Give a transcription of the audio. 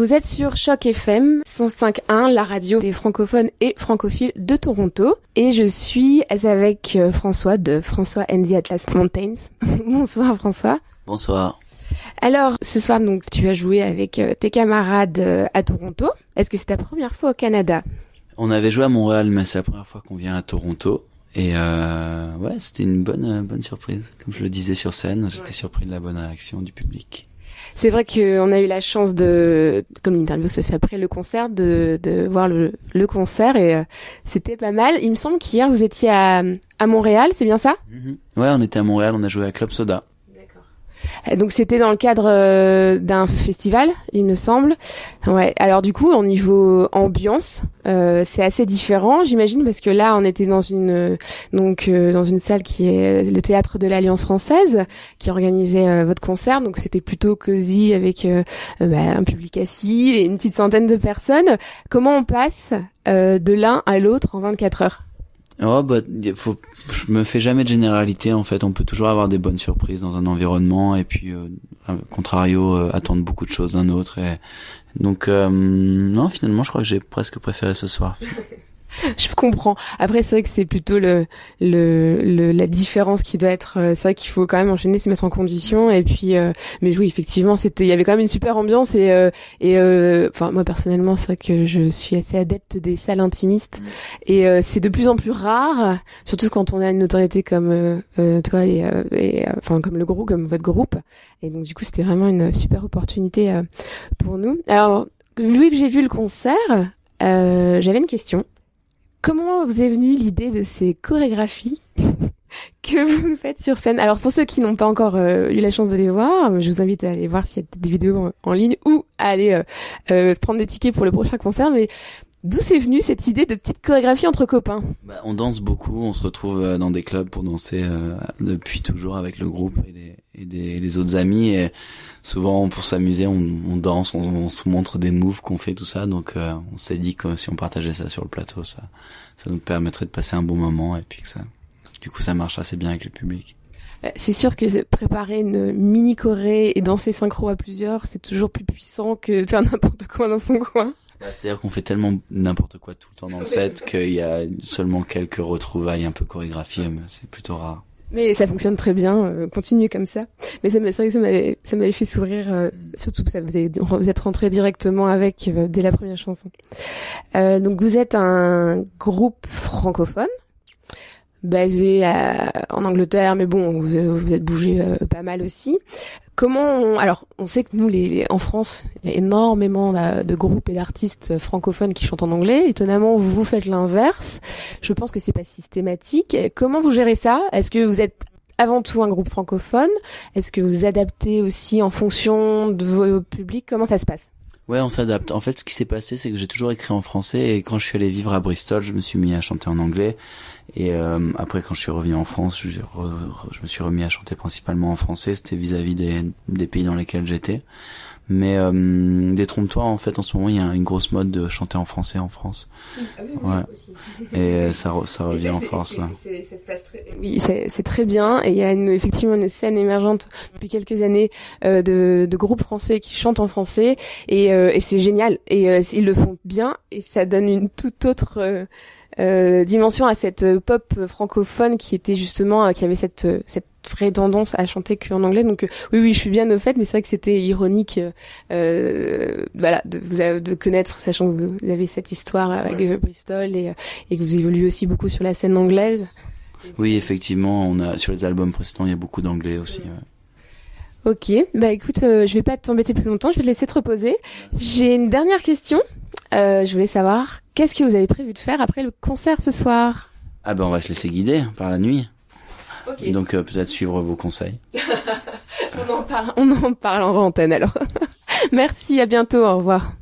Vous êtes sur Choc FM 105.1, la radio des francophones et francophiles de Toronto. Et je suis avec euh, François de François Andy Atlas Mountains. Bonsoir François. Bonsoir. Alors, ce soir, donc, tu as joué avec euh, tes camarades euh, à Toronto. Est-ce que c'est ta première fois au Canada? On avait joué à Montréal, mais c'est la première fois qu'on vient à Toronto. Et euh, ouais, c'était une bonne bonne surprise. Comme je le disais sur scène, j'étais surpris de la bonne réaction du public. C'est vrai qu'on a eu la chance de, comme l'interview se fait après le concert, de, voir le, concert et euh, c'était pas mal. Il me semble qu'hier vous étiez à, à Montréal, c'est bien ça? Mm-hmm. Ouais, on était à Montréal, on a joué à Club Soda. Euh, donc c'était dans le cadre euh, d'un festival, il me semble. Ouais. Alors du coup, au niveau ambiance, euh, c'est assez différent, j'imagine, parce que là, on était dans une donc dans une salle qui est le théâtre de l'Alliance française, qui organisait votre concert. Donc c'était plutôt cosy avec bah, un public assis et une petite centaine de personnes. Comment on passe de l'un à l'autre en 24 heures? Oh bah, faut, je me fais jamais de généralité en fait. On peut toujours avoir des bonnes surprises dans un environnement et puis, euh, contrario, euh, attendre beaucoup de choses d'un autre. Et... Donc euh, non, finalement, je crois que j'ai presque préféré ce soir. je comprends. Après, c'est vrai que c'est plutôt le, le, la différence qui doit être. Euh, c'est vrai qu'il faut quand même enchaîner, se mettre en condition. Et puis, euh, mais oui, effectivement, c'était, il y avait quand même une super ambiance. Et, euh, et enfin, moi personnellement, c'est vrai que je suis assez adepte des salles intimistes. Mm. Et c'est de plus en plus rare, surtout quand on a une notoriété comme toi et, et enfin comme le groupe, comme votre groupe. Et donc, du coup, c'était vraiment une super opportunité pour nous. Alors, vu que j'ai vu le concert, j'avais une question. Comment vous est venue l'idée de ces chorégraphies que vous faites sur scène? Alors pour ceux qui n'ont pas encore euh, eu la chance de les voir, je vous invite à aller voir s'il y a des vidéos en, ligne ou à aller euh, euh, prendre des tickets pour le prochain concert. Mais D'où c'est venu cette idée de petite chorégraphie entre copains? Bah, On danse beaucoup, on se retrouve dans des clubs pour danser depuis toujours avec le groupe et des, les autres amis. Et souvent, pour s'amuser, on, on, danse, on, on, se montre des moves qu'on fait, tout ça. Donc, on s'est dit que si on partageait ça sur le plateau, ça, ça nous permettrait de passer un bon moment et puis que ça, du coup, ça marche assez bien avec le public. Euh, c'est sûr que préparer une mini choré et danser synchro à plusieurs, c'est toujours plus puissant que faire n'importe quoi dans son coin. Bah, c'est-à-dire qu'on fait tellement n'importe quoi tout le temps dans le set qu'il y a seulement quelques retrouvailles un peu chorégraphiées, mais c'est plutôt rare. Mais ça fonctionne très bien, euh, continuez comme ça. Mais c'est vrai que ça m'avait, fait sourire, euh, surtout que ça vous, avez, vous êtes rentré directement avec euh, dès la première chanson. Euh, donc vous êtes un groupe francophone basé en Angleterre, mais bon, vous, vous êtes bougé pas mal aussi. Comment alors on sait que nous les, en France il y a énormément de groupes et d'artistes francophones qui chantent en anglais. Étonnamment vous faites l'inverse. Je pense que c'est pas systématique. Comment vous gérez ça? Est-ce que vous êtes avant tout un groupe francophone? Est-ce que vous adaptez aussi en fonction de vos publics? Comment ça se passe? Ouais, on s'adapte. En fait, ce qui s'est passé, c'est que j'ai toujours écrit en français et quand je suis allé vivre à Bristol, je me suis mis à chanter en anglais. Et euh, après, quand je suis revenu en France, je, me suis remis à chanter principalement en français. C'était vis-à-vis des, pays dans lesquels j'étais. Mais euh, détrompe-toi, en fait, en ce moment, il y a une grosse mode de chanter en français en France. Ah oui, ouais. Aussi. Et ça, ça revient en force là. Ça se passe très... Oui, c'est très bien. Et il y a une, effectivement une scène émergente depuis quelques années euh, de, de groupes français qui chantent en français. Et, euh, et c'est génial. Et euh, ils le font bien. Et ça donne une toute autre euh, dimension à cette pop francophone qui était justement euh, qui avait cette cette vraie tendance à chanter qu'en anglais donc oui oui je suis bien au fait mais c'est vrai que c'était ironique euh, voilà de vous de connaître sachant que vous avez cette histoire avec Bristol et, et que vous évoluez aussi beaucoup sur la scène anglaise oui effectivement on a sur les albums précédents il y a beaucoup d'anglais aussi ouais. Ok, bah écoute, je vais pas t'embêter plus longtemps, je vais te laisser te reposer. J'ai une dernière question. Euh, je voulais savoir, qu'est-ce que vous avez prévu de faire après le concert ce soir? Ah ben on va se laisser guider par la nuit. Okay. Donc euh, peut-être suivre vos conseils. on, en parle, on en parle en antenne alors. Merci, à bientôt, au revoir.